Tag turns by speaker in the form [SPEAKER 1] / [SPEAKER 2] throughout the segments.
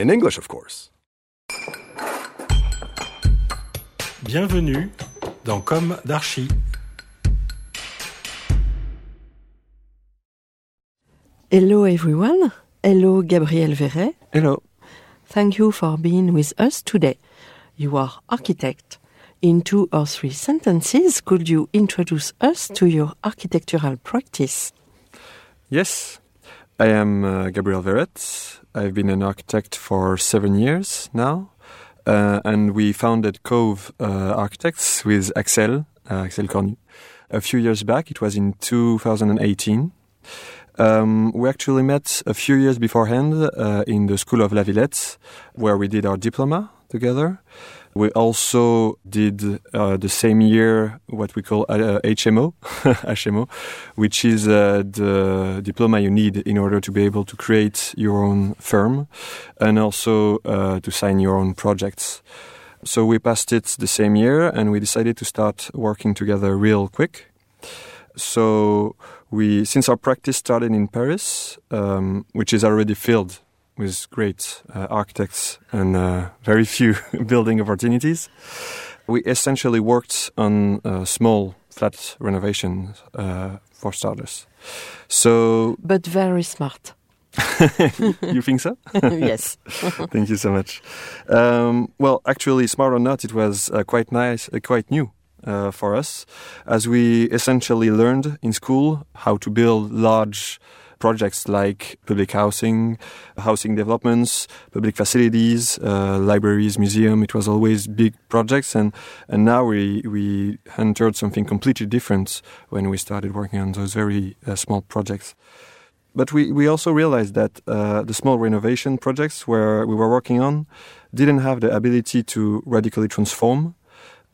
[SPEAKER 1] In English, of course.
[SPEAKER 2] Bienvenue dans Comme d'Archi.
[SPEAKER 3] Hello everyone. Hello Gabriel Verret.
[SPEAKER 4] Hello.
[SPEAKER 3] Thank you for being with us today. You are architect. In two or three sentences, could you introduce us to your architectural practice?
[SPEAKER 4] Yes, I am uh, Gabriel Verret. I've been an architect for seven years now, uh, and we founded Cove uh, Architects with Axel, uh, Axel Cornu. A few years back, it was in 2018. Um, we actually met a few years beforehand uh, in the School of La Villette, where we did our diploma together. We also did uh, the same year what we call uh, HMO, HMO, which is uh, the diploma you need in order to be able to create your own firm and also uh, to sign your own projects. So we passed it the same year and we decided to start working together real quick. So we, since our practice started in Paris, um, which is already filled with great uh, architects and uh, very few building opportunities, we essentially worked on uh, small flat renovations uh, for starters. So
[SPEAKER 3] But very smart.
[SPEAKER 4] you think so?
[SPEAKER 3] yes.
[SPEAKER 4] Thank you so much. Um, well, actually, smart or not, it was uh, quite nice, uh, quite new uh, for us, as we essentially learned in school how to build large projects like public housing, housing developments, public facilities, uh, libraries, museum. It was always big projects, and and now we we entered something completely different when we started working on those very uh, small projects. But we, we also realized that uh, the small renovation projects where we were working on didn't have the ability to radically transform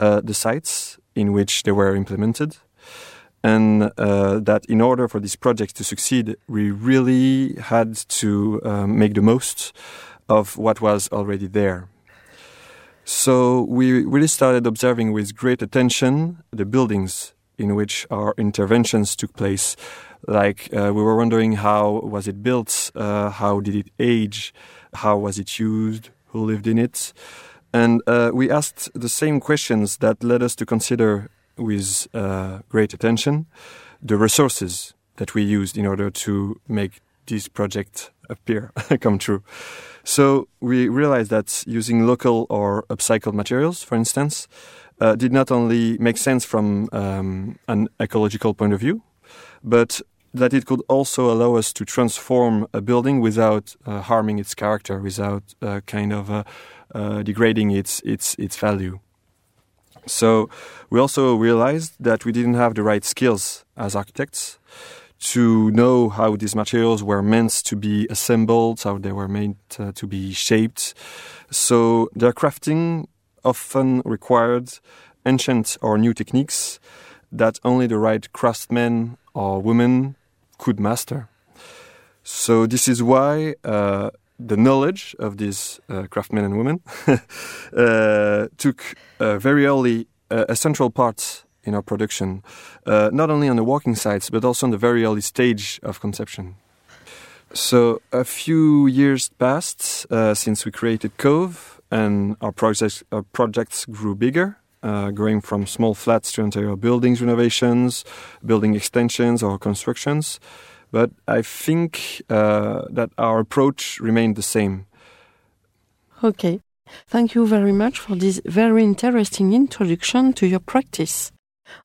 [SPEAKER 4] uh, the sites in which they were implemented. And uh, that in order for these projects to succeed, we really had to um, make the most of what was already there. So we really started observing with great attention the buildings in which our interventions took place. Like uh, we were wondering how was it built, uh, how did it age, how was it used, who lived in it, and uh, we asked the same questions that led us to consider with uh, great attention the resources that we used in order to make this project appear come true. So we realized that using local or upcycled materials, for instance, uh, did not only make sense from um, an ecological point of view, but that it could also allow us to transform a building without uh, harming its character, without uh, kind of uh, uh, degrading its its its value. So we also realized that we didn't have the right skills as architects to know how these materials were meant to be assembled, how they were meant uh, to be shaped. So their crafting often required ancient or new techniques that only the right craftsmen or women could master. So this is why uh, the knowledge of these uh, craftsmen and women uh, took uh, very early uh, a central part in our production, uh, not only on the working sites but also on the very early stage of conception. So a few years passed uh, since we created Cove, and our projects our projects grew bigger. Uh, going from small flats to entire buildings renovations, building extensions or constructions, but I think uh, that our approach remained the same.
[SPEAKER 3] Okay. Thank you very much for this very interesting introduction to your practice.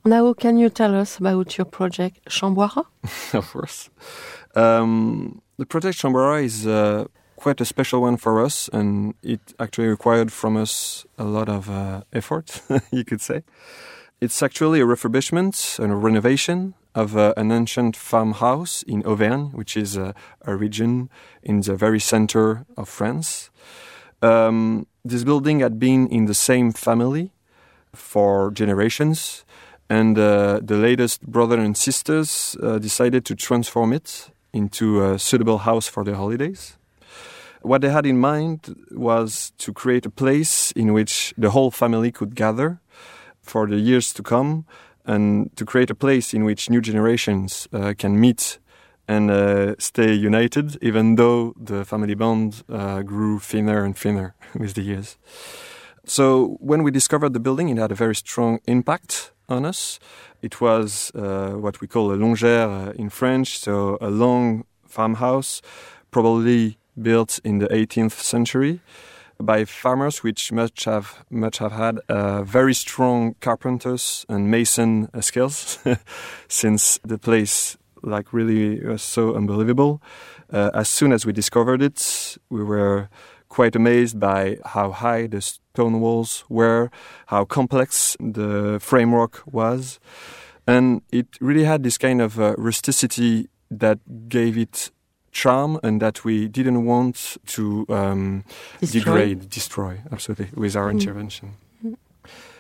[SPEAKER 3] Now, can you tell us about your project Chamboira?
[SPEAKER 4] of course. Um, the project Chamboira is uh, quite a special one for us, and it actually required from us a lot of uh, effort, you could say. It's actually a refurbishment and a renovation of uh, an ancient farmhouse in Auvergne, which is uh, a region in the very center of France. Um, this building had been in the same family for generations, and uh, the latest brother and sisters uh, decided to transform it into a suitable house for their holidays. What they had in mind was to create a place in which the whole family could gather for the years to come and to create a place in which new generations uh, can meet and uh, stay united, even though the family bond uh, grew thinner and thinner with the years. So when we discovered the building, it had a very strong impact on us. It was uh, what we call a longère uh, in French, so a long farmhouse, probably built in the 18th century by farmers, which must have much have had uh, very strong carpenters and mason uh, skills, since the place like really was so unbelievable. Uh, as soon as we discovered it, we were quite amazed by how high the stone walls were, how complex the framework was, and it really had this kind of uh, rusticity that gave it charm and that we didn't want to um,
[SPEAKER 3] Destroy.
[SPEAKER 4] degrade, destroy, absolutely, with our
[SPEAKER 3] Mm.
[SPEAKER 4] intervention.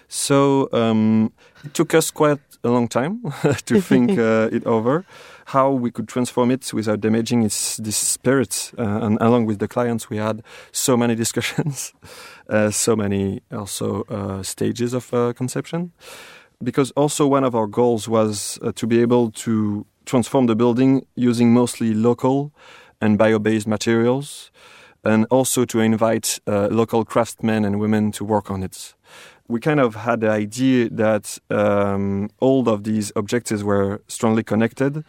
[SPEAKER 4] So um, it took us quite a long time to think uh, it over, how we could transform it without damaging its this spirit. Uh, and along with the clients, we had so many discussions, uh, so many also uh, stages of uh, conception. Because also one of our goals was uh, to be able to transform the building using mostly local and bio-based materials, and also to invite uh, local craftsmen and women to work on it we kind of had the idea that um, all of these objectives were strongly connected.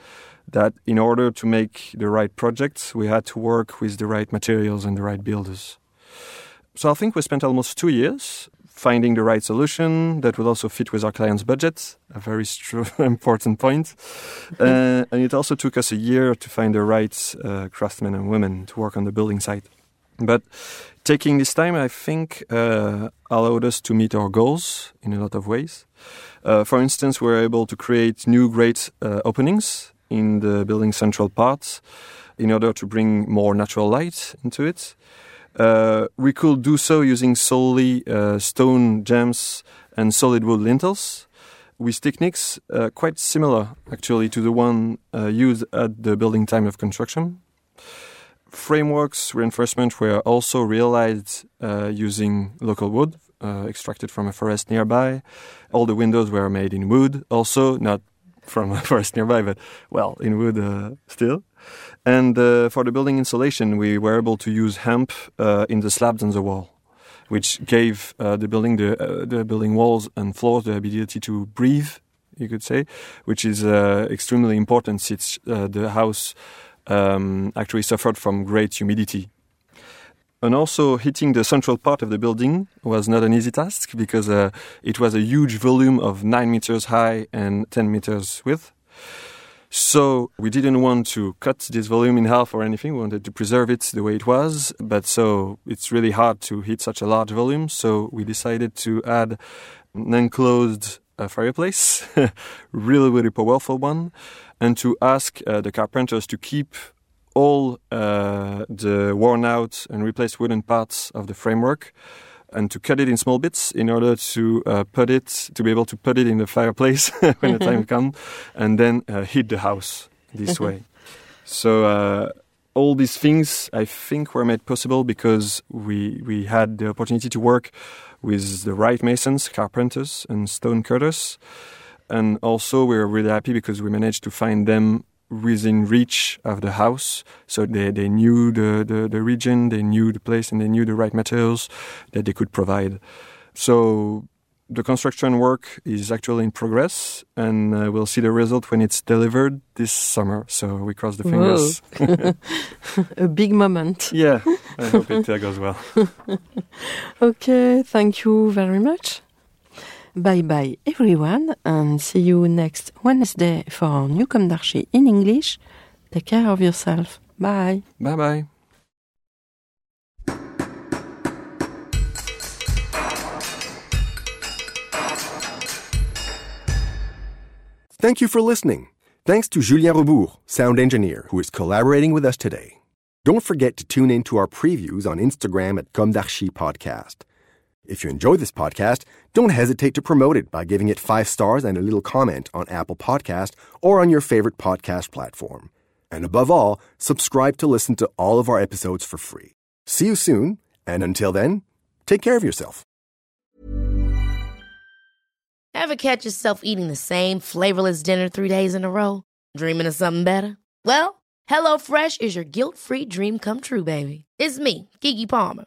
[SPEAKER 4] That in order to make the right projects, we had to work with the right materials and the right builders. So I think we spent almost two years finding the right solution that would also fit with our client's budget, a very important point. Uh, and it also took us a year to find the right uh, craftsmen and women to work on the building site. But taking this time, I think, uh, allowed us to meet our goals in a lot of ways. Uh, for instance, we were able to create new great uh, openings in the building's central parts in order to bring more natural light into it. Uh, we could do so using solely uh, stone gems and solid wood lintels. With techniques uh, quite similar actually to the one uh, used at the building time of construction. Frameworks reinforcement were also realized uh, using local wood uh, extracted from a forest nearby. All the windows were made in wood, also not from a forest nearby, but well, in wood uh, still. And uh, for the building insulation, we were able to use hemp uh, in the slabs on the wall, which gave uh, the building the, uh, the building walls and floors the ability to breathe, you could say, which is uh, extremely important since the house um, actually suffered from great humidity. And also, hitting the central part of the building was not an easy task because uh, it was a huge volume of 9 meters high and 10 meters width. So, we didn't want to cut this volume in half or anything. We wanted to preserve it the way it was. But so, it's really hard to hit such a large volume. So, we decided to add an enclosed uh, fireplace, really, really powerful one, and to ask uh, the carpenters to keep all uh, the worn out and replaced wooden parts of the framework and to cut it in small bits in order to uh, put it to be able to put it in the fireplace when the time comes and then uh, heat the house this way. So uh, all these things i think were made possible because we we had the opportunity to work with the right masons carpenters and stone cutters. And also we were really happy because we managed to find them within reach of the house. So they, they knew the, the, the region, they knew the place, and they knew the right materials that they could provide. So the construction work is actually in progress, and uh, we'll see the result when it's delivered this summer. So we cross the fingers.
[SPEAKER 3] a big moment.
[SPEAKER 4] yeah, I hope it uh, goes well.
[SPEAKER 3] Okay, thank you very much. Bye bye, everyone, and see you next Wednesday for Newcomb Darcy in English. Take care of yourself. Bye.
[SPEAKER 4] Bye bye.
[SPEAKER 1] Thank you for listening. Thanks to Julien Rebourg, sound engineer, who is collaborating with us today. Don't forget to tune in to our previews on Instagram at Comme d'Archi Podcast. If you enjoy this podcast, don't hesitate to promote it by giving it five stars and a little comment on Apple Podcast or on your favorite podcast platform. And above all, subscribe to listen to all of our episodes for free. See you soon, and until then, take care of yourself.
[SPEAKER 5] Ever catch yourself eating the same flavorless dinner three days in a row? Dreaming of something better? Well, HelloFresh is your guilt free dream come true, baby. It's me, Keke Palmer.